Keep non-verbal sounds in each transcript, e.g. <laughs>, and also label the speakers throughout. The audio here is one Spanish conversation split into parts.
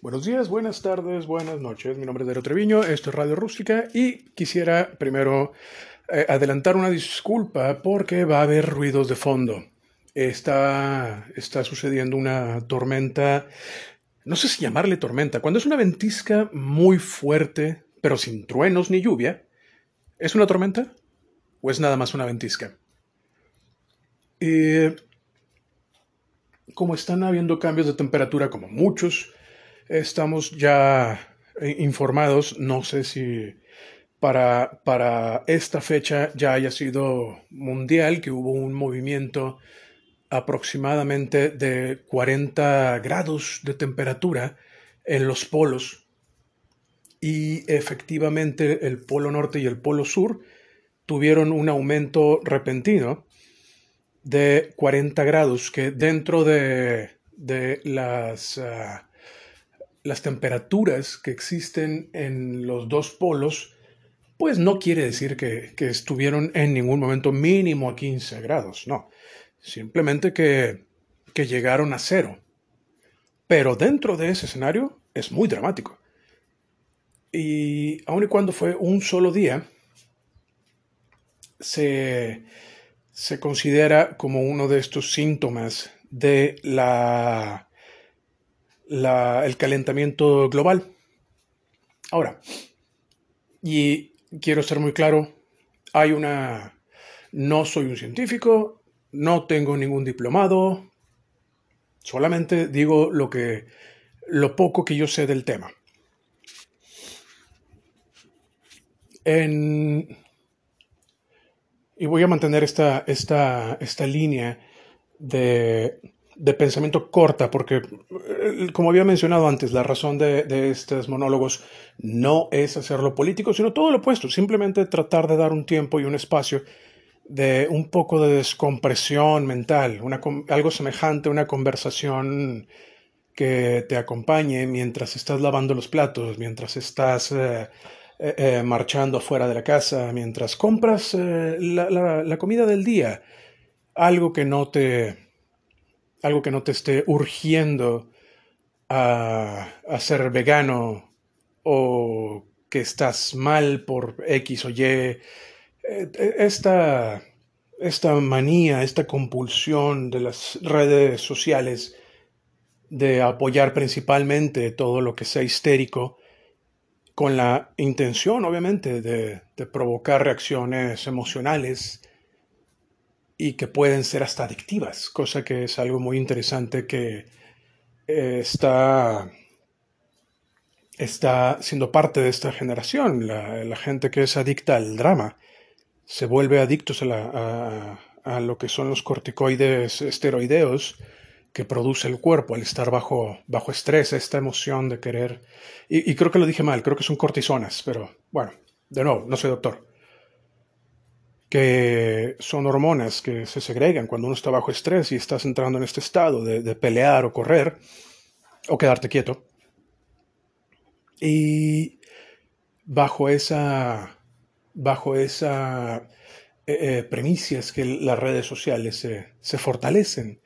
Speaker 1: Buenos días, buenas tardes, buenas noches. Mi nombre es Darío Treviño, esto es Radio Rústica y quisiera primero eh, adelantar una disculpa porque va a haber ruidos de fondo. Está, está sucediendo una tormenta, no sé si llamarle tormenta, cuando es una ventisca muy fuerte, pero sin truenos ni lluvia. ¿Es una tormenta o es nada más una ventisca? Y como están habiendo cambios de temperatura, como muchos, estamos ya informados, no sé si para, para esta fecha ya haya sido mundial, que hubo un movimiento aproximadamente de 40 grados de temperatura en los polos. Y efectivamente el polo norte y el polo sur tuvieron un aumento repentino de 40 grados que dentro de, de las ah, las temperaturas que existen en los dos polos, pues no quiere decir que, estuvieron en ningún momento mínimo a 15 grados, no. Simplemente que, que llegaron a cero. Pero dentro de ese escenario es muy dramático. Y aun y cuando fue un solo día, se, se considera como uno de estos síntomas de la el calentamiento global. Ahora, y quiero ser muy claro, hay una... No soy un científico, no tengo ningún diplomado, solamente digo lo que... lo poco que yo sé del tema. Y voy a mantener esta, esta, esta línea de de pensamiento corta, porque, eh, como había mencionado antes, la razón de, estos monólogos no es hacerlo político, sino todo lo opuesto, simplemente tratar de dar un tiempo y un espacio de un poco de descompresión mental, algo semejante a una conversación que te acompañe mientras estás lavando los platos, mientras estás eh, eh, marchando afuera de la casa, mientras compras la comida del día, algo que no te algo que no te esté urgiendo a, ser vegano o que estás mal por X o Y. Eh, esta, esta manía, esta compulsión de las redes sociales de apoyar principalmente todo lo que sea histérico, con la intención, obviamente, de, de provocar reacciones emocionales y que pueden ser hasta adictivas, cosa que es algo muy interesante que eh, está, está siendo parte de esta generación. La, gente que es adicta al drama se vuelve adictos a, a, lo que son los corticoides esteroideos que produce el cuerpo al estar bajo, bajo estrés, esta emoción de querer. Y creo que lo dije mal, creo que son cortisonas, pero bueno, de nuevo, no soy doctor que son hormonas que se segregan cuando uno está bajo estrés y estás entrando en este estado de, pelear o correr o quedarte quieto. Y bajo esa, bajo esa eh, eh, premisa que las redes sociales se, fortalecen.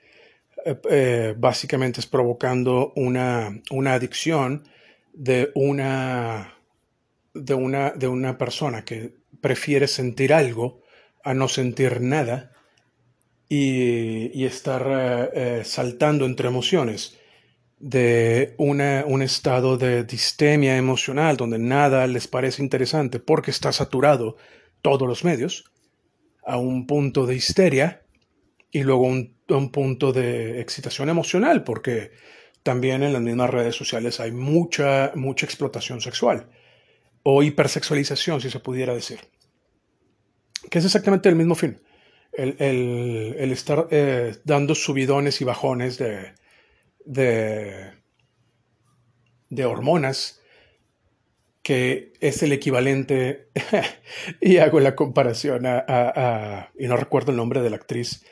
Speaker 1: Eh, básicamente es provocando una, una adicción de una, de, una, de una persona que prefiere sentir algo a no sentir nada y, estar eh, eh, saltando entre emociones de un estado de distemia emocional donde nada les parece interesante porque está saturado todos los medios, a un punto de histeria y luego un, un punto de excitación emocional porque también en las mismas redes sociales hay mucha, mucha explotación sexual o hipersexualización, si se pudiera decir que es exactamente el mismo fin. El, estar eh, dando subidones y bajones de, de, hormonas, que es el equivalente, <laughs> y hago la comparación a, y no recuerdo el nombre de la actriz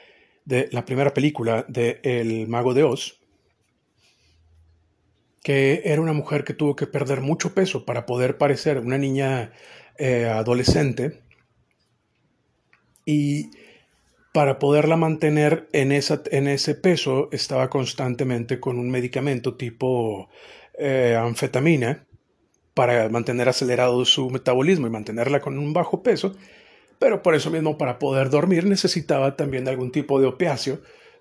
Speaker 1: de la primera película de El Mago de Oz, que era una mujer que tuvo que perder mucho peso para poder parecer una niña eh, adolescente y para poderla mantener en, esa, en ese peso estaba constantemente con un medicamento tipo eh, anfetamina para mantener acelerado su metabolismo y mantenerla con un bajo peso, pero por eso mismo para poder dormir necesitaba también algún tipo de opiáceo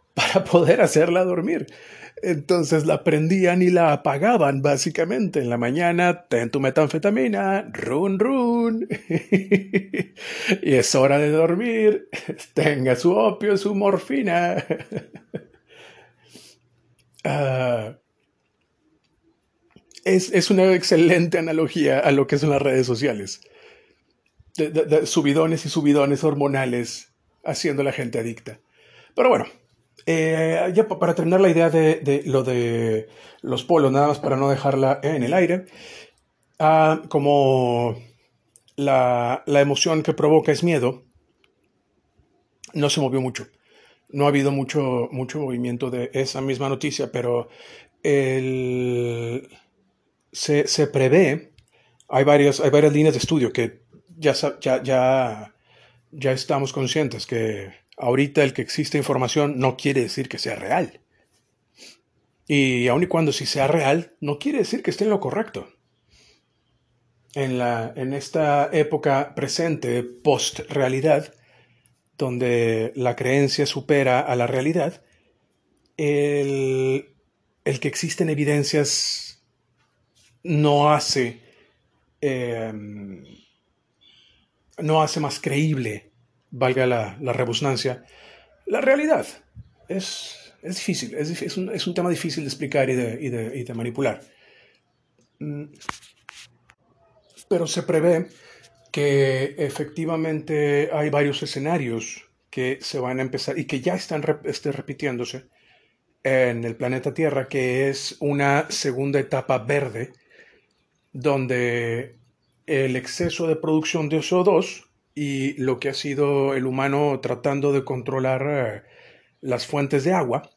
Speaker 1: <laughs> para poder hacerla dormir. Entonces la prendían y la apagaban básicamente. En la mañana, ten tu metanfetamina, run run. <laughs> y es hora de dormir, <laughs> tenga su opio, su morfina. Ah, es, una excelente analogía a lo que son las redes sociales. subidones y subidones hormonales haciendo a la gente adicta. Pero bueno, eh, ya para terminar la idea de, lo de los polos, nada más para no dejarla en el aire, ah, como la, emoción que provoca es miedo, no se movió mucho. No ha habido mucho, mucho movimiento de esa misma noticia, pero el, se, se, prevé, hay varias, hay varias líneas de estudio que ya, ya, ya estamos conscientes que ahorita el que existe información no quiere decir que sea real. Y aun y cuando sí sea real, no quiere decir que esté en lo correcto. En, la, en esta época presente, post-realidad, donde la creencia supera a la realidad, el, el que existen evidencias no hace, em, no hace más creíble valga la, la la realidad. Es, es difícil, es, es, un, es, un, tema difícil de explicar y de, y de, y de manipular. Mm. Pero se prevé que efectivamente hay varios escenarios que se van a empezar y que ya están este, repitiéndose en el planeta Tierra, que es una segunda etapa verde, donde el exceso de producción de CO2 y lo que ha sido el humano tratando de controlar eh, las fuentes de agua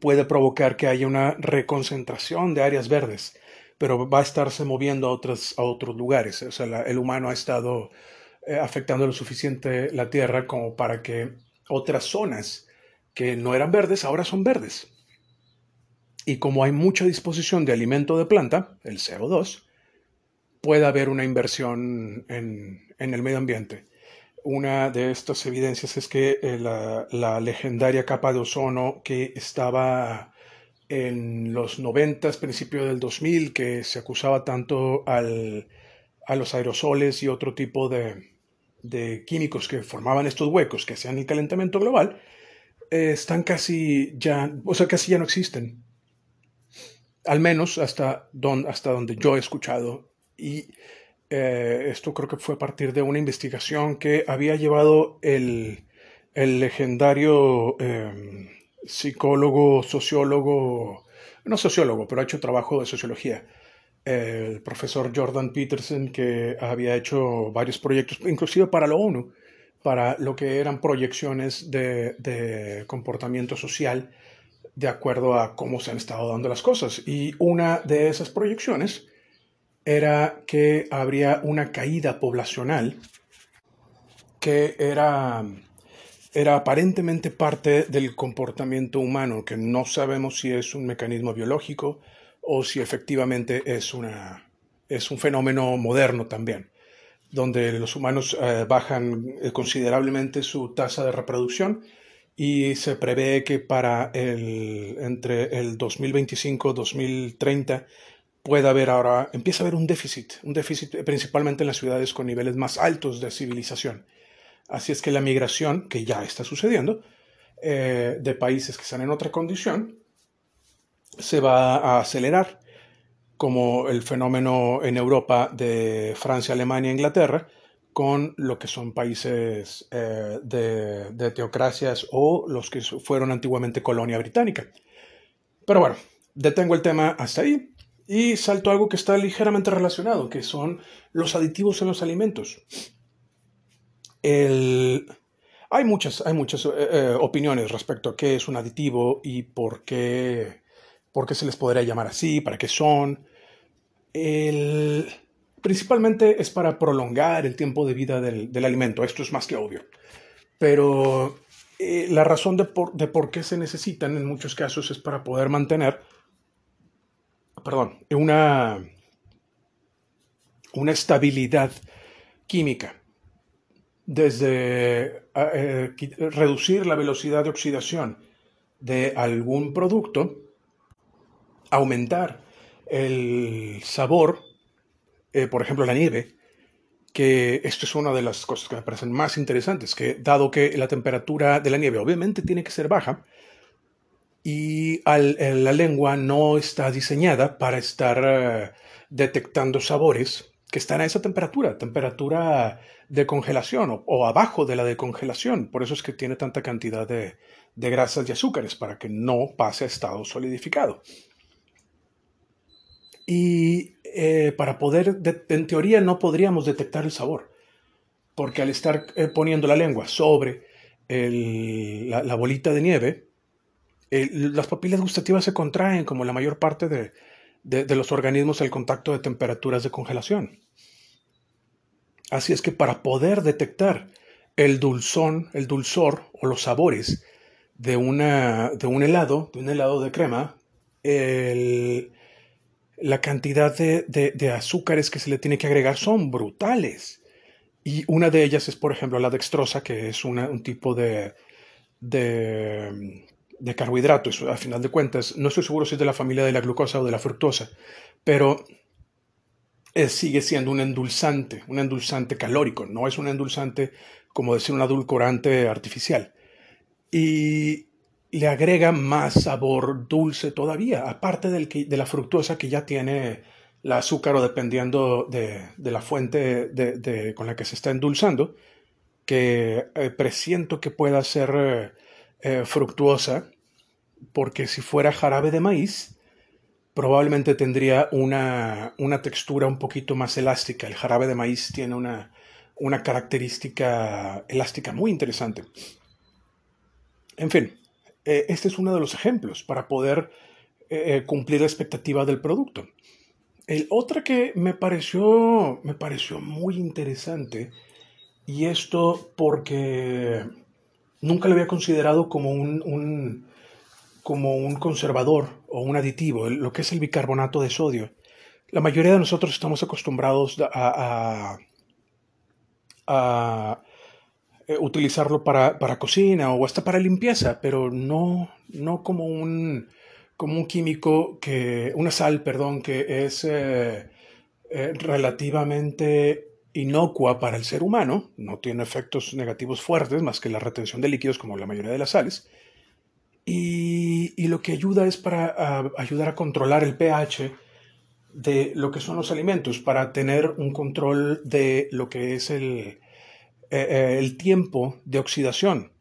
Speaker 1: puede provocar que haya una reconcentración de áreas verdes, pero va a estarse moviendo a otros, a otros lugares. O sea, el humano ha estado eh, afectando lo suficiente la Tierra como para que otras zonas que no eran verdes ahora son verdes. Y como hay mucha disposición de alimento de planta, el CO2, puede haber una inversión en, el medio ambiente. Una de estas evidencias es que eh, la, legendaria capa de ozono que estaba en los 90, principios del 2000, que se acusaba tanto a los aerosoles y otro tipo de, químicos que formaban estos huecos que hacían el calentamiento global, eh, están casi ya, o sea, casi ya no existen. Al menos hasta, hasta donde yo he escuchado y eh, esto creo que fue a partir de una investigación que había llevado el, el legendario em, psicólogo, sociólogo, no sociólogo, pero ha hecho trabajo de sociología, el profesor Jordan Peterson, que había hecho varios proyectos, inclusive para la ONU, para lo que eran proyecciones de, de comportamiento social de acuerdo a cómo se han estado dando las cosas. Y una de esas proyecciones era que habría una caída poblacional que era, era aparentemente parte del comportamiento humano, que no sabemos si es un mecanismo biológico o si efectivamente es, una, es un fenómeno moderno también, donde los humanos eh, bajan eh, considerablemente su tasa de reproducción y se prevé que para el, entre el 2025-2030 puede haber ahora, empieza a haber un déficit, un déficit principalmente en las ciudades con niveles más altos de civilización. Así es que la migración, que ya está sucediendo, eh, de países que están en otra condición, se va a acelerar, como el fenómeno en Europa de Francia, Alemania e Inglaterra, con lo que son países eh, de, de teocracias o los que fueron antiguamente colonia británica. Pero bueno, detengo el tema hasta ahí. Y salto a algo que está ligeramente relacionado, que son los aditivos en los alimentos. Hay muchas, hay muchas eh, eh, opiniones respecto a qué es un aditivo y por qué, por qué se les podría llamar así, para qué son. Principalmente es para prolongar el tiempo de vida del, alimento, esto es más que obvio. Pero eh, la razón de por, de por qué se necesitan en muchos casos es para poder mantener perdón, una, una estabilidad química. Desde eh, reducir la velocidad de oxidación de algún producto, aumentar el sabor, eh, por ejemplo la nieve, que esto es una de las cosas que me parecen más interesantes, que dado que la temperatura de la nieve obviamente tiene que ser baja, y la lengua no está diseñada para estar eh, detectando sabores que están a esa temperatura, temperatura de congelación o, abajo de la de congelación. Por eso es que tiene tanta cantidad de, grasas y azúcares, para que no pase a estado solidificado. Y eh, para poder, en teoría, no podríamos detectar el sabor, porque al estar eh, poniendo la lengua sobre la bolita de nieve, las papilas gustativas se contraen como la mayor parte de, los organismos al contacto de temperaturas de congelación. Así es que para poder detectar el dulzón, el dulzor o los sabores de, una, de un helado, de un helado de crema, la cantidad de, azúcares que se le tiene que agregar son brutales. Y una de ellas es, por ejemplo, la dextrosa, que es un tipo de, de carbohidratos, a final de cuentas. No estoy seguro si es de la familia de la glucosa o de la fructosa, pero sigue siendo un endulzante, un endulzante calórico, no es un endulzante como decir un adulcorante artificial. Y le agrega más sabor dulce todavía, aparte del de la fructosa que ya tiene el azúcar o dependiendo de, la fuente con la que se está endulzando, que eh, presiento que pueda ser eh, eh, fructuosa, porque si fuera jarabe de maíz, probablemente tendría una, textura un poquito más elástica. El jarabe de maíz tiene una, característica elástica muy interesante. En fin, eh, este es uno de los ejemplos para poder eh, cumplir la expectativa del producto. El otro que me pareció, me pareció muy interesante, y esto porque nunca lo había considerado como un, como un conservador o un aditivo, lo que es el bicarbonato de sodio. La mayoría de nosotros estamos acostumbrados a, eh, utilizarlo para, cocina o hasta para limpieza, pero no, no como, un, como un químico, que, una sal, perdón, que es eh, eh, relativamente inocua para el ser humano, no tiene efectos negativos fuertes más que la retención de líquidos como la mayoría de las sales, y, lo que ayuda es para ayudar a controlar el pH de lo que son los alimentos, para tener un control de lo que es el, eh, eh, el tiempo de oxidación.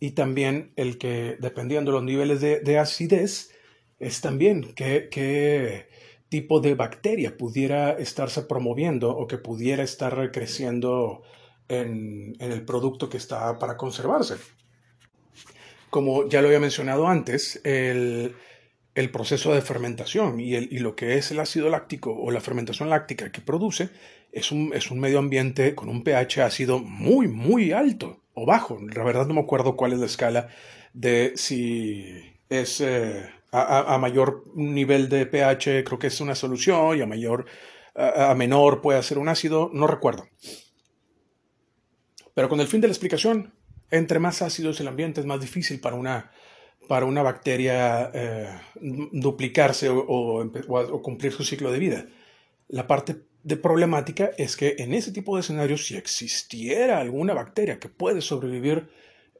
Speaker 1: Y también el que, dependiendo de los niveles de, acidez, es también qué, tipo de bacteria pudiera estarse promoviendo o que pudiera estar creciendo en, en el producto que está para conservarse. Como ya lo había mencionado antes, el, proceso de fermentación y, el, y, lo que es el ácido láctico o la fermentación láctica que produce es un, es un medio ambiente con un pH ácido muy, muy alto o bajo. La verdad no me acuerdo cuál es la escala de si es eh, a, mayor nivel de pH creo que es una solución y a mayor a, menor puede ser un ácido, no recuerdo. Pero con el fin de la explicación, entre más ácido es el ambiente, es más difícil para una, para una bacteria eh, duplicarse o, cumplir su ciclo de vida. La parte de problemática es que en ese tipo de escenarios, si existiera alguna bacteria que puede sobrevivir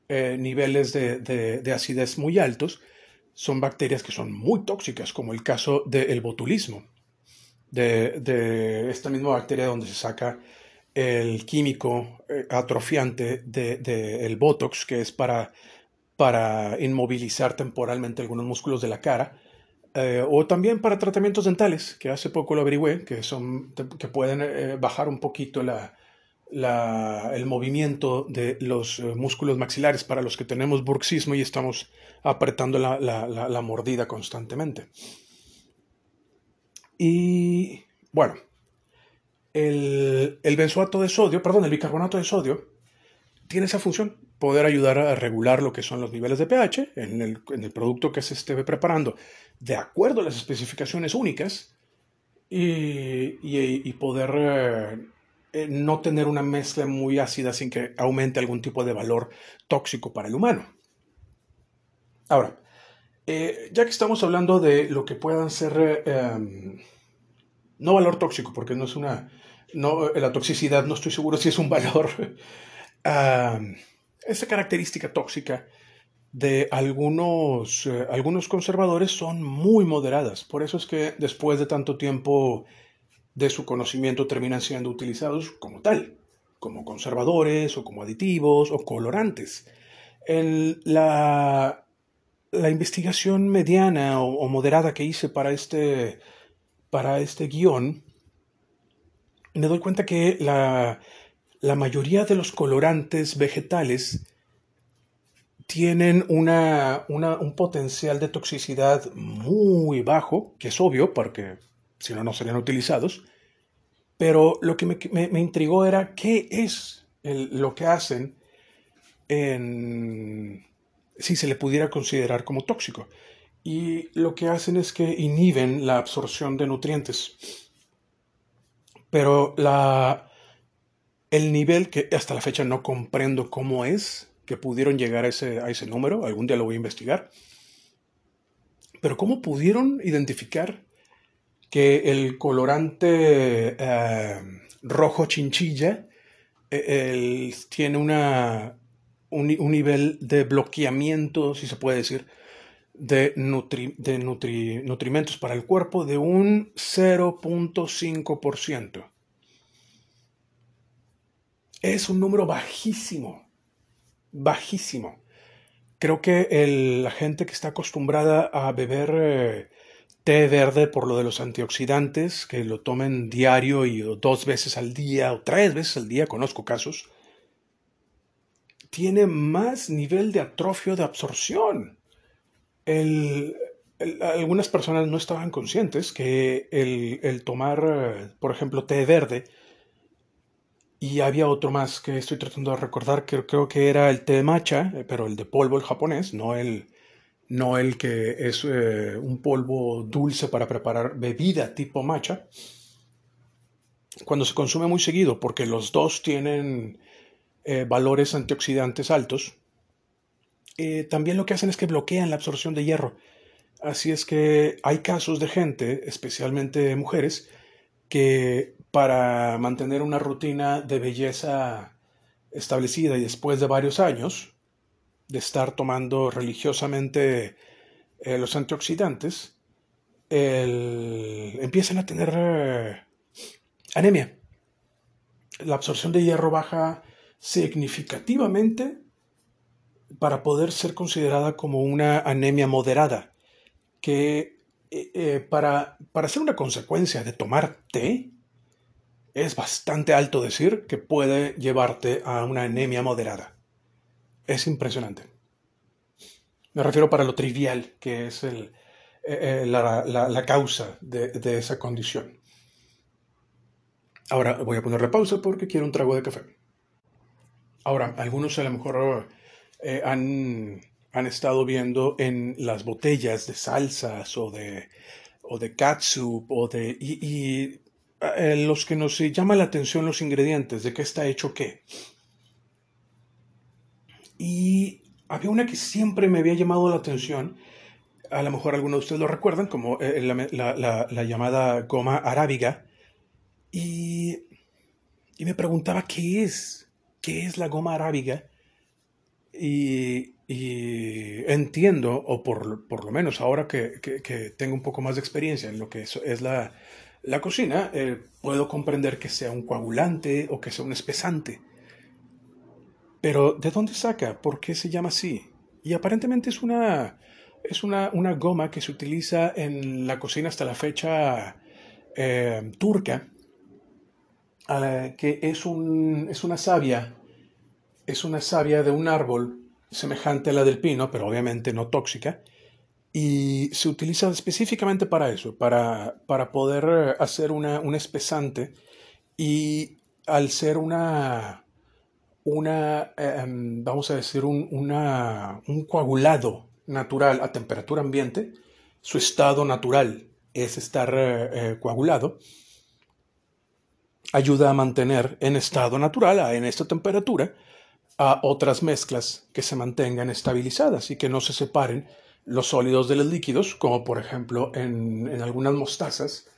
Speaker 1: eh, niveles de, acidez muy altos, son bacterias que son muy tóxicas, como el caso del botulismo, de, esta misma bacteria donde se saca el químico eh, atrofiante del de, Botox, que es para, para inmovilizar temporalmente algunos músculos de la cara, eh, o también para tratamientos dentales, que hace poco lo averigüé, que, son, que pueden eh, bajar un poquito la, el movimiento de los músculos maxilares para los que tenemos bruxismo y estamos apretando la, mordida constantemente. Y bueno, el, benzoato de sodio, perdón, el bicarbonato de sodio, tiene esa función, poder ayudar a regular lo que son los niveles de pH en el, producto que se esté preparando, de acuerdo a las especificaciones únicas, y, poder eh, eh, no tener una mezcla muy ácida sin que aumente algún tipo de valor tóxico para el humano. Ahora, eh, ya que estamos hablando de lo que puedan ser, em, no valor tóxico, porque no es una, no, la toxicidad no estoy seguro <laughs> si es un valor, esa característica tóxica de algunos, eh, algunos conservadores son muy moderadas. Por eso es que después de tanto tiempo de su conocimiento terminan siendo utilizados como tal, como conservadores o como aditivos o colorantes. En la, la investigación mediana o, moderada que hice para este, para este guion, me doy cuenta que la, la mayoría de los colorantes vegetales tienen una, un potencial de toxicidad muy bajo, que es obvio porque si no, no serían utilizados. Pero lo que me, intrigó era qué es lo que hacen en, si se le pudiera considerar como tóxico. Y lo que hacen es que inhiben la absorción de nutrientes. Pero la, el nivel que hasta la fecha no comprendo cómo es, que pudieron llegar a ese, a ese número, algún día lo voy a investigar. Pero ¿cómo pudieron identificar que el colorante eh, rojo chinchilla eh, tiene una, un, nivel de bloqueamiento, si se puede decir, de, de nutrimentos para el cuerpo de un 0.5%. Es un número bajísimo bajísimo. Creo que la gente que está acostumbrada a beber eh, té verde por lo de los antioxidantes, que lo tomen diario y dos veces al día o tres veces al día, conozco casos, tiene más nivel de atrofio de absorción. algunas personas no estaban conscientes que el, tomar, eh, por ejemplo, té verde, y había otro más que estoy tratando de recordar, que creo que era el té de matcha, eh, pero el de polvo, el japonés, no el, no el que es eh, un polvo dulce para preparar bebida tipo matcha. Cuando se consume muy seguido, porque los dos tienen eh, valores antioxidantes altos, también lo que hacen es que bloquean la absorción de hierro. Así es que hay casos de gente, especialmente mujeres, que para mantener una rutina de belleza establecida y después de varios años de estar tomando religiosamente eh, los antioxidantes, empiezan a tener eh, anemia. La absorción de hierro baja significativamente para poder ser considerada como una anemia moderada, que eh, para, para ser una consecuencia de tomar té, es bastante alto decir que puede llevarte a una anemia moderada. Es impresionante. Me refiero para lo trivial que es el, eh, eh, la, causa de, esa condición. Ahora voy a ponerle pausa porque quiero un trago de café. Ahora, algunos a lo mejor eh, han, estado viendo en las botellas de salsas o de, o de catsup o de... y los que nos llama la atención los ingredientes, de qué está hecho qué. Y había una que siempre me había llamado la atención, a lo mejor algunos de ustedes lo recuerdan, como eh, la, llamada goma arábiga, y, me preguntaba qué es, qué es la goma arábiga, y, entiendo, o por, lo menos ahora que, tengo un poco más de experiencia en lo que es la, la cocina, eh, puedo comprender que sea un coagulante o que sea un espesante. Pero ¿de dónde saca? ¿Por qué se llama así? Y aparentemente es una, es una, goma que se utiliza en la cocina hasta la fecha eh, turca, que es, un, es una savia, es una savia de un árbol semejante a la del pino, pero obviamente no tóxica, y se utiliza específicamente para eso, para, para poder hacer una, un espesante y al ser una, una, em, vamos a decir, un, un coagulado natural a temperatura ambiente, su estado natural es estar eh, eh, coagulado, ayuda a mantener en estado natural, en esta temperatura, a otras mezclas que se mantengan estabilizadas y que no se separen los sólidos de los líquidos, como por ejemplo en, en algunas mostazas,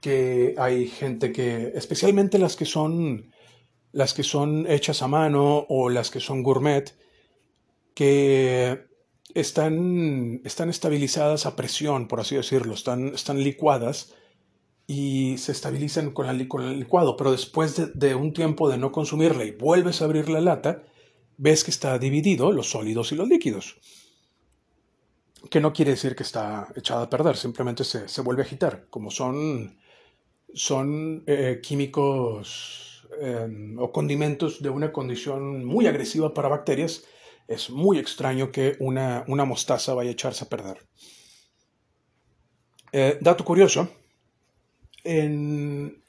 Speaker 1: que hay gente que, especialmente las que son las que son hechas a mano o las que son gourmet, que están, están estabilizadas a presión, por así decirlo, están, están licuadas y se estabilizan con, el licuado, pero después de, de, un tiempo de no consumirla y vuelves a abrir la lata, ves que está dividido los sólidos y los líquidos. Que no quiere decir que está echada a perder, simplemente se, se vuelve a agitar. Como son, son eh, químicos eh, o condimentos de una condición muy agresiva para bacterias, es muy extraño que una, una mostaza vaya a echarse a perder. Eh, dato curioso, en,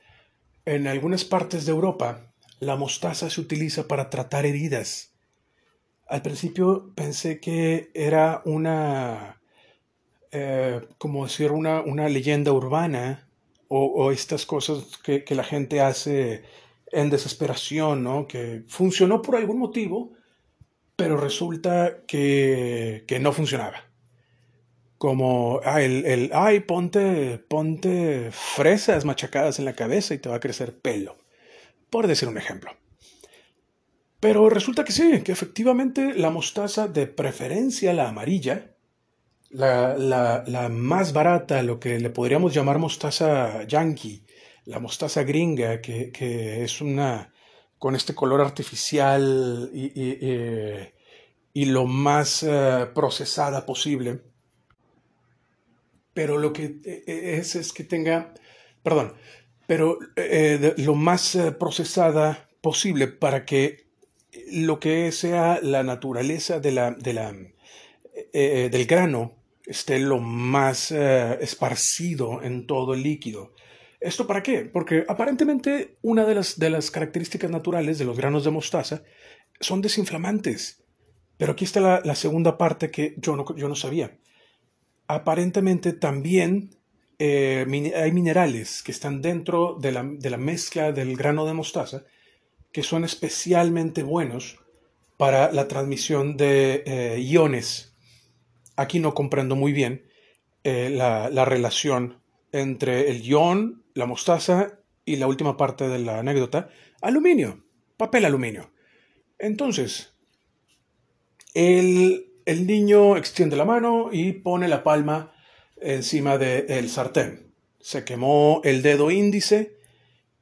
Speaker 1: en algunas partes de Europa la mostaza se utiliza para tratar heridas. Al principio pensé que era una, eh, como decir, una, una leyenda urbana o, o estas cosas que, que, la gente hace en desesperación, ¿no? Que funcionó por algún motivo, pero resulta que, que no funcionaba. Como, ah, el, el, ay, ponte, ponte fresas machacadas en la cabeza y te va a crecer pelo. Por decir un ejemplo. Pero resulta que sí, que efectivamente la mostaza de preferencia, la amarilla, la, la, la, más barata, lo que le podríamos llamar mostaza yankee, la mostaza gringa, que, que es una con este color artificial y, y, y, y lo más uh, procesada posible. Pero lo que eh, es es que tenga, perdón, pero eh, lo más procesada posible para que lo que sea la naturaleza de la, de la, eh, eh, del grano esté lo más eh, esparcido en todo el líquido. ¿Esto para qué? Porque aparentemente una de las, de las características naturales de los granos de mostaza son desinflamantes. Pero aquí está la, segunda parte que yo no, yo no sabía. Aparentemente también eh, hay minerales que están dentro de la, de la mezcla del grano de mostaza que son especialmente buenos para la transmisión de eh, iones. Aquí no comprendo muy bien eh, la, relación entre el ion, la mostaza y la última parte de la anécdota, aluminio, papel aluminio. Entonces, el, niño extiende la mano y pone la palma encima del sartén. Se quemó el dedo índice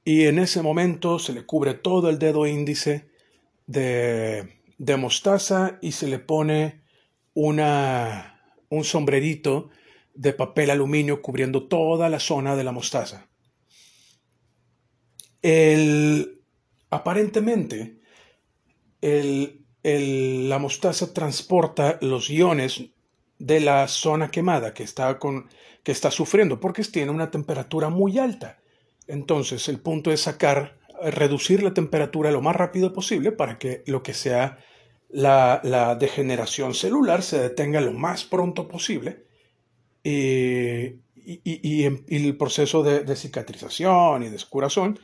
Speaker 1: y en ese momento se le cubre todo el dedo índice de, de mostaza y se le pone una, un sombrerito de papel aluminio cubriendo toda la zona de la mostaza. El, aparentemente, la mostaza transporta los iones de la zona quemada que está, con, que está sufriendo porque tiene una temperatura muy alta. Entonces, el punto es sacar, reducir la temperatura lo más rápido posible para que lo que sea la, degeneración celular se detenga lo más pronto posible y, el proceso de, de, cicatrización y de escurazón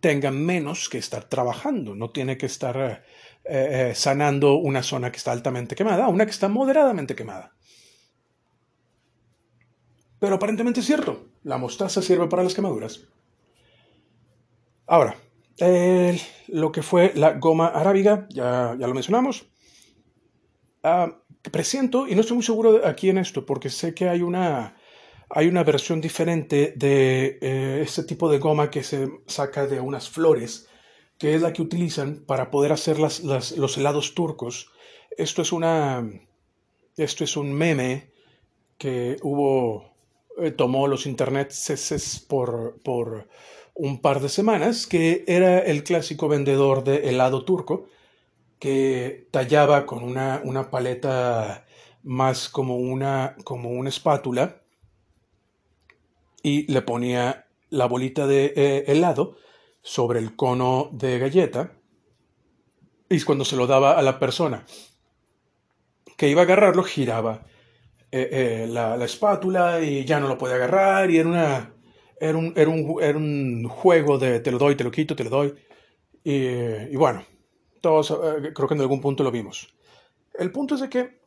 Speaker 1: tenga menos que estar trabajando, no tiene que estar eh, eh, sanando una zona que está altamente quemada, una que está moderadamente quemada. Pero aparentemente es cierto, la mostaza sirve para las quemaduras. Ahora, lo que fue la goma arábiga, ya, ya lo mencionamos. Uh, presiento, y no estoy muy seguro aquí en esto, porque sé que hay una, hay una versión diferente de eh, este tipo de goma que se saca de unas flores, que es la que utilizan para poder hacer las, los helados turcos. Esto es una. Esto es un meme que hubo. Eh, tomó los internets por, por un par de semanas, que era el clásico vendedor de helado turco, que tallaba con una, una paleta más como una, como una espátula y le ponía la bolita de eh, helado sobre el cono de galleta Y cuando se lo daba a la persona que iba a agarrarlo, giraba eh, eh, la, espátula y ya no lo podía agarrar y era, una, era, un, era, un, juego de te lo doy, te lo quito, te lo doy. Y, bueno, todos creo que en algún punto lo vimos. El punto es que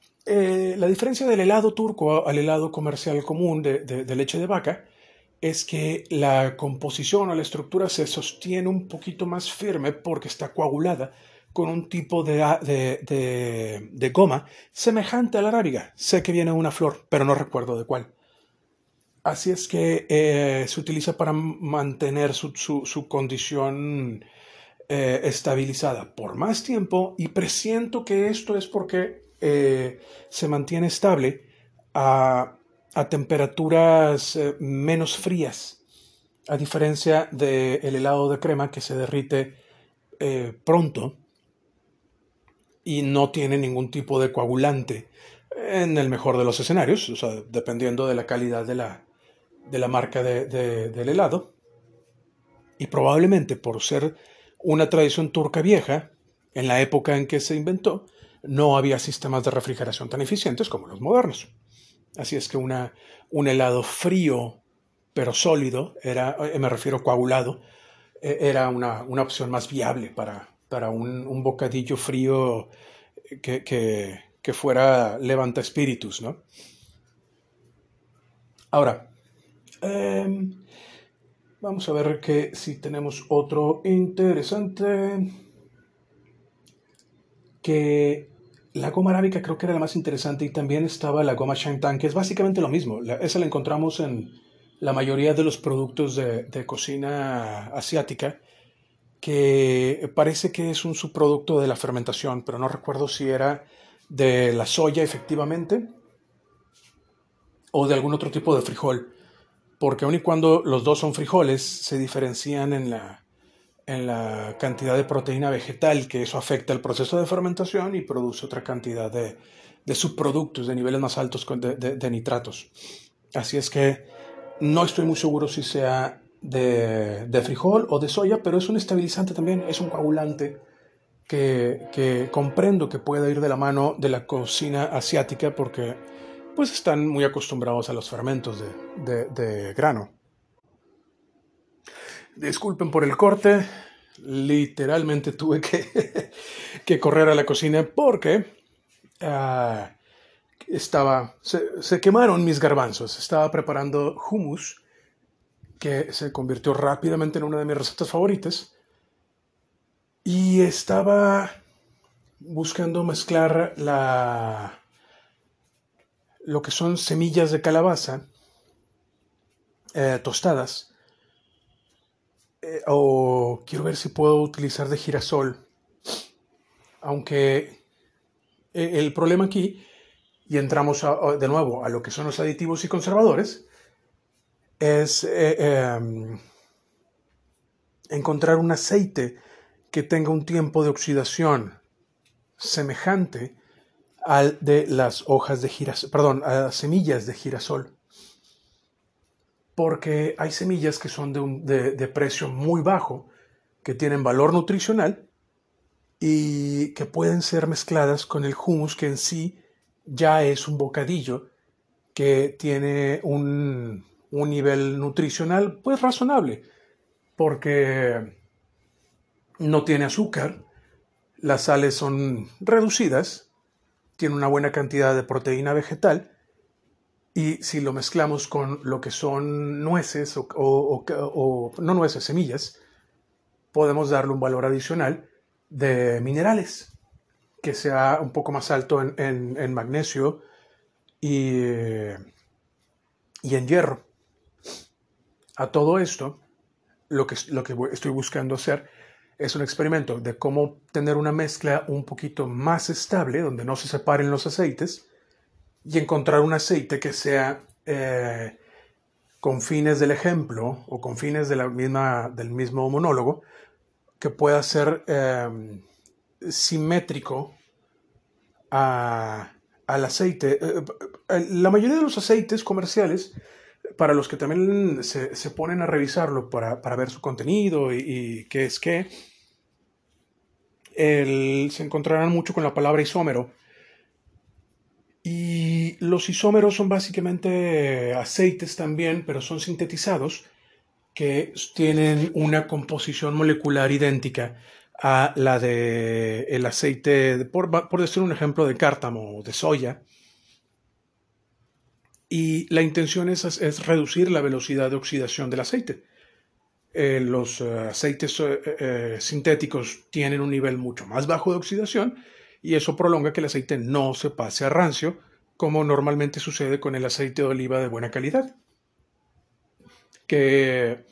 Speaker 1: la diferencia del helado turco al helado comercial común de, leche de vaca es que la composición o la estructura se sostiene un poquito más firme porque está coagulada con un tipo de, de, de, goma semejante a la arábiga. Sé que viene una flor, pero no recuerdo de cuál. Así es que eh, se utiliza para mantener su, su, condición eh, estabilizada por más tiempo y presiento que esto es porque eh, se mantiene estable a, a temperaturas menos frías, a diferencia del helado de crema que se derrite pronto y no tiene ningún tipo de coagulante en el mejor de los escenarios, o sea, dependiendo de la calidad de la, de la marca de, del helado. Y probablemente por ser una tradición turca vieja, en la época en que se inventó, no había sistemas de refrigeración tan eficientes como los modernos. Así es que una, un helado frío pero sólido, era, eh, me refiero coagulado, e, era una, una opción más viable para, para un, bocadillo frío que, que, fuera levanta espíritus, ¿no? Ahora, em, vamos a ver que si tenemos otro interesante. Que la goma arábica creo que era la más interesante y también estaba la goma Shantan, que es básicamente lo mismo. esa la encontramos en la mayoría de los productos de, de cocina asiática que parece que es un subproducto de la fermentación, pero no recuerdo si era de la soya efectivamente o de algún otro tipo de frijol, porque aun y cuando los dos son frijoles, se diferencian en la, en la cantidad de proteína vegetal, que eso afecta el proceso de fermentación y produce otra cantidad de, de subproductos, de niveles más altos de, nitratos. Así es que no estoy muy seguro si sea de, frijol o de soya, pero es un estabilizante también, es un coagulante que, comprendo que pueda ir de la mano de la cocina asiática porque pues están muy acostumbrados a los fermentos de, grano. Disculpen por el corte, literalmente tuve que, <laughs> que correr a la cocina porque ah, estaba, se, se, quemaron mis garbanzos, estaba preparando hummus que se convirtió rápidamente en una de mis recetas favoritas. Y estaba buscando mezclar la, lo que son semillas de calabaza eh, tostadas. Eh, o quiero ver si puedo utilizar de girasol. Aunque eh, el problema aquí, y entramos de nuevo a lo que son los aditivos y conservadores, es eh, em, encontrar un aceite que tenga un tiempo de oxidación semejante al de las hojas de girasol, perdón, a las semillas de girasol. Porque hay semillas que son de, precio muy bajo, que tienen valor nutricional y que pueden ser mezcladas con el humus que en sí ya es un bocadillo que tiene un, un nivel nutricional pues razonable, porque no tiene azúcar, las sales son reducidas, tiene una buena cantidad de proteína vegetal, y si lo mezclamos con lo que son nueces o, no nueces, semillas, podemos darle un valor adicional de minerales, que sea un poco más alto en, magnesio y, y en hierro. A todo esto, lo que, lo que estoy buscando hacer es un experimento de cómo tener una mezcla un poquito más estable, donde no se separen los aceites, y encontrar un aceite que sea eh, con fines del ejemplo o con fines de la misma, del mismo monólogo, que pueda ser em, simétrico al aceite. Eh, eh, la mayoría de los aceites comerciales para los que también se, ponen a revisarlo para, ver su contenido y, qué es qué, se encontrarán mucho con la palabra isómero. Y los isómeros son básicamente aceites también, pero son sintetizados que tienen una composición molecular idéntica a la de el aceite, por, por decir un ejemplo, de cártamo o de soya. Y la intención es, es reducir la velocidad de oxidación del aceite. Eh, los eh, aceites eh, sintéticos tienen un nivel mucho más bajo de oxidación y eso prolonga que el aceite no se pase a rancio, como normalmente sucede con el aceite de oliva de buena calidad, que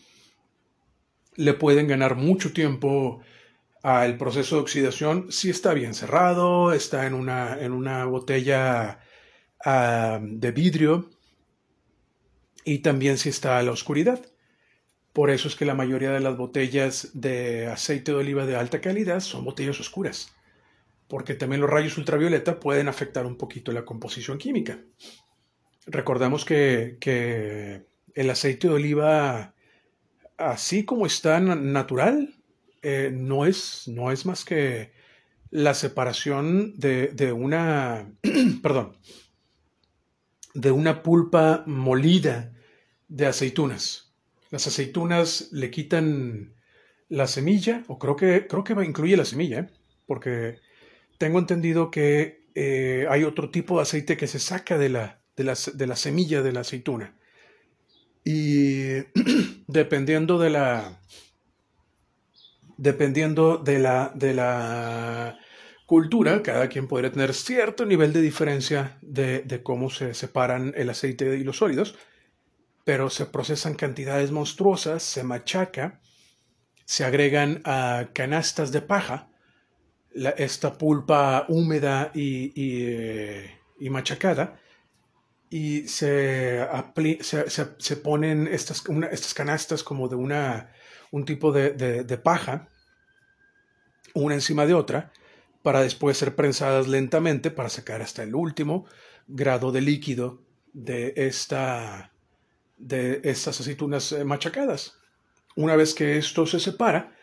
Speaker 1: le pueden ganar mucho tiempo al proceso de oxidación si está bien cerrado, está en una, en una botella ah, de vidrio y también si está a la oscuridad. Por eso es que la mayoría de las botellas de aceite de oliva de alta calidad son botellas oscuras, porque también los rayos ultravioleta pueden afectar un poquito la composición química. Recordemos que, que el aceite de oliva, así como está natural, eh, no, es, no es más que la separación de, de una, <clears throat> perdón, de una pulpa molida de aceitunas. Las aceitunas le quitan la semilla, o creo que, creo que incluye la semilla, ¿eh? porque tengo entendido que eh, hay otro tipo de aceite que se saca de la, de la, de la semilla de la aceituna. Y <clears throat> dependiendo de la, dependiendo de la, de la cultura, cada quien podría tener cierto nivel de diferencia de, de, cómo se separan el aceite y los sólidos, pero se procesan cantidades monstruosas, se machaca, se agregan a canastas de paja, esta pulpa húmeda y, y, eh, y machacada, y se, se, se, ponen estas, estas canastas como de una, un tipo de, de, de paja una encima de otra, para después ser prensadas lentamente para sacar hasta el último grado de líquido de, esta, de estas aceitunas eh, machacadas. Una vez que esto se separa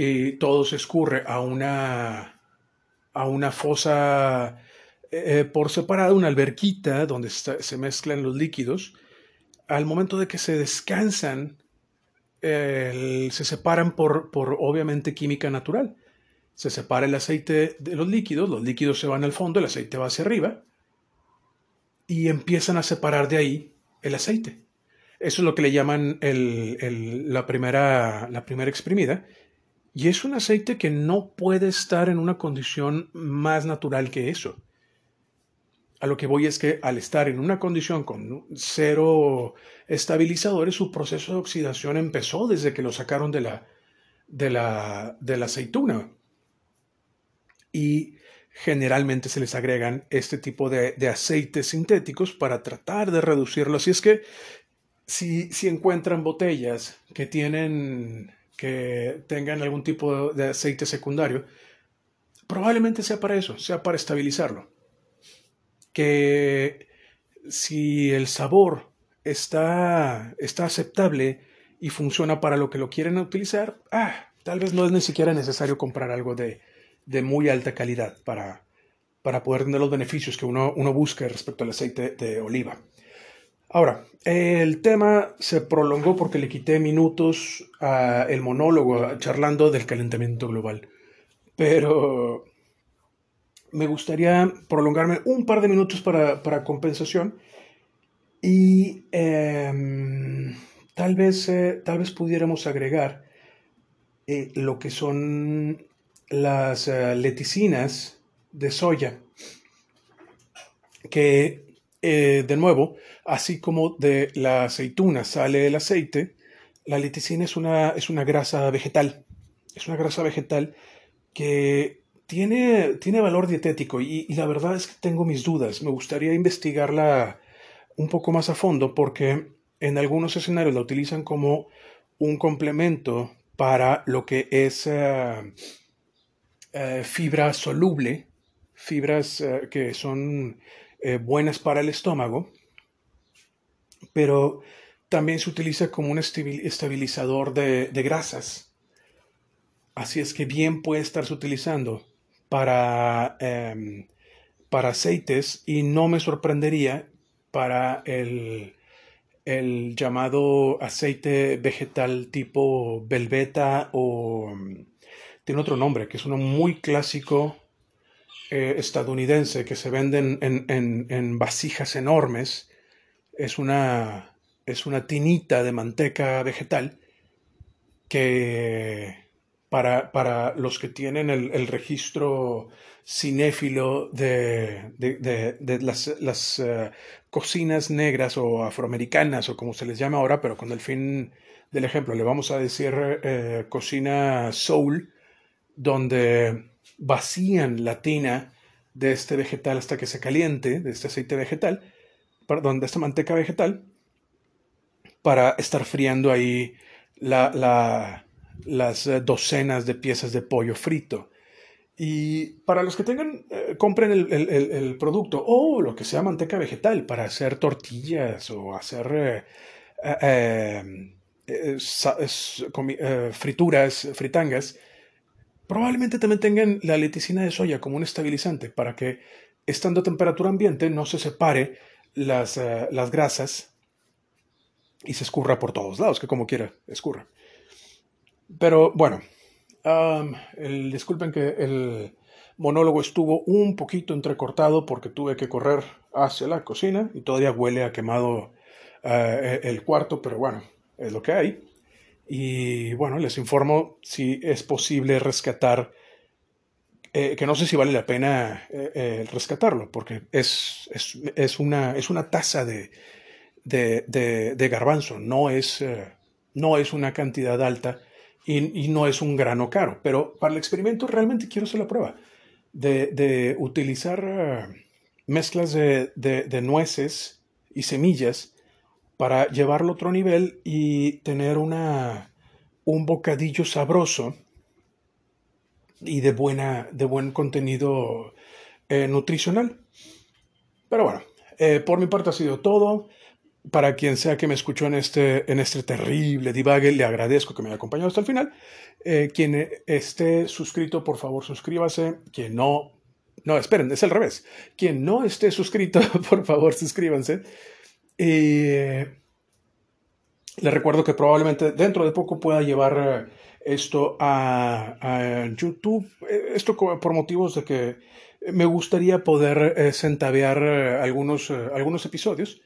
Speaker 1: y todo se escurre a una, a una fosa eh, por separado, una alberquita donde se mezclan los líquidos, al momento de que se descansan, se separan por, por obviamente química natural se separa el aceite de los líquidos, los líquidos se van al fondo, el aceite va hacia arriba y empiezan a separar de ahí el aceite. Eso es lo que le llaman la, primera, la primera exprimida. Y es un aceite que no puede estar en una condición más natural que eso. A lo que voy es que al estar en una condición con cero estabilizadores, su proceso de oxidación empezó desde que lo sacaron de la, de la, de la aceituna y generalmente se les agregan este tipo de, aceites sintéticos para tratar de reducirlo. Así es que si, si, encuentran botellas que tienen que tengan algún tipo de aceite secundario, probablemente sea para eso, sea para estabilizarlo. Que si el sabor está, está aceptable y funciona para lo que lo quieren utilizar, ah, tal vez no es ni siquiera necesario comprar algo de, de muy alta calidad para, para poder tener los beneficios que uno, uno busca respecto al aceite de oliva. Ahora, el tema se prolongó porque le quité minutos al monólogo charlando del calentamiento global. Pero me gustaría prolongarme un par de minutos para, compensación y em, tal, vez, eh, tal vez pudiéramos agregar eh, lo que son las eh, leticinas de soya, que eh, de nuevo, así como de la aceituna sale el aceite, la leticina es una, es una grasa vegetal. Es una grasa vegetal que tiene, tiene valor dietético y, la verdad es que tengo mis dudas. Me gustaría investigarla un poco más a fondo porque en algunos escenarios la utilizan como un complemento para lo que es eh, eh, fibra soluble, fibras que son eh, buenas para el estómago, pero también se utiliza como un estabilizador de, grasas. Así es que bien puede estarse utilizando para, em, para aceites y no me sorprendería para el, el llamado aceite vegetal tipo Velveta o mm, tiene otro nombre, que es uno muy clásico eh, estadounidense que se venden en, vasijas enormes. Es una, es una tinita de manteca vegetal que para, para los que tienen el, registro cinéfilo de, de, las, eh, cocinas negras o afroamericanas o como se les llama ahora, pero con el fin del ejemplo le vamos a decir eh, cocina soul, donde vacían la tina de este vegetal hasta que se caliente, de este aceite vegetal, perdón, de esta manteca vegetal, para estar friando ahí la, las eh, docenas de piezas de pollo frito. Y para los que tengan, eh, compren el, producto o lo que sea manteca vegetal para hacer tortillas o hacer eh, frituras, fritangas, probablemente también tengan la leticina de soya como un estabilizante para que, estando a temperatura ambiente, no se separe las, las grasas y se escurra por todos lados, que como quiera, escurra. Pero bueno, disculpen que el monólogo estuvo un poquito entrecortado porque tuve que correr hacia la cocina y todavía huele a quemado eh, el cuarto, pero bueno, es lo que hay. Y bueno, les informo si es posible rescatar, eh, que no sé si vale la pena eh, rescatarlo, porque es, es, una, es una taza de, de, de, garbanzo, no es, no es una cantidad alta y, no es un grano caro. Pero para el experimento realmente quiero hacer la prueba de, utilizar eh, mezclas de, nueces y semillas para llevarlo a otro nivel y tener una, un bocadillo sabroso y de, buena, de buen contenido eh, nutricional. Pero bueno, eh, por mi parte ha sido todo para quien sea que me escuchó en este, en este terrible divague, le agradezco que me haya acompañado hasta el final. Eh, quien esté suscrito, por favor, suscríbase. Quien no, no, esperen, es al revés. Quien no esté suscrito, <laughs> por favor, suscríbanse. Y le recuerdo que probablemente dentro de poco pueda llevar esto a, YouTube. Esto por motivos de que me gustaría poder eh, centavear algunos, algunos episodios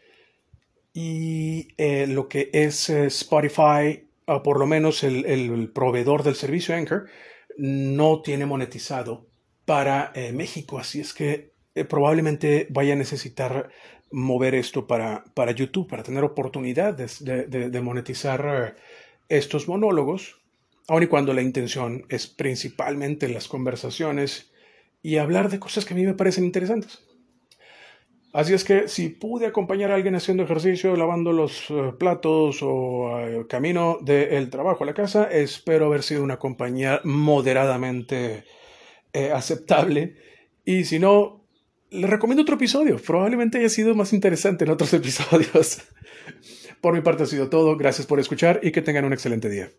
Speaker 1: y eh, lo que es eh, Spotify, o por lo menos el, proveedor del servicio Anchor, no tiene monetizado para eh, México. Así es que probablemente vaya a necesitar mover esto para, para YouTube, para tener oportunidades de, monetizar estos monólogos, aun y cuando la intención es principalmente las conversaciones y hablar de cosas que a mí me parecen interesantes. Así es que si pude acompañar a alguien haciendo ejercicio, lavando los eh, platos o uh, camino del trabajo a la casa, espero haber sido una compañía moderadamente eh, aceptable. Y si no, le recomiendo otro episodio. Probablemente haya sido más interesante en otros <laughs> episodios. por mi parte ha sido todo. Gracias por escuchar y que tengan un excelente día.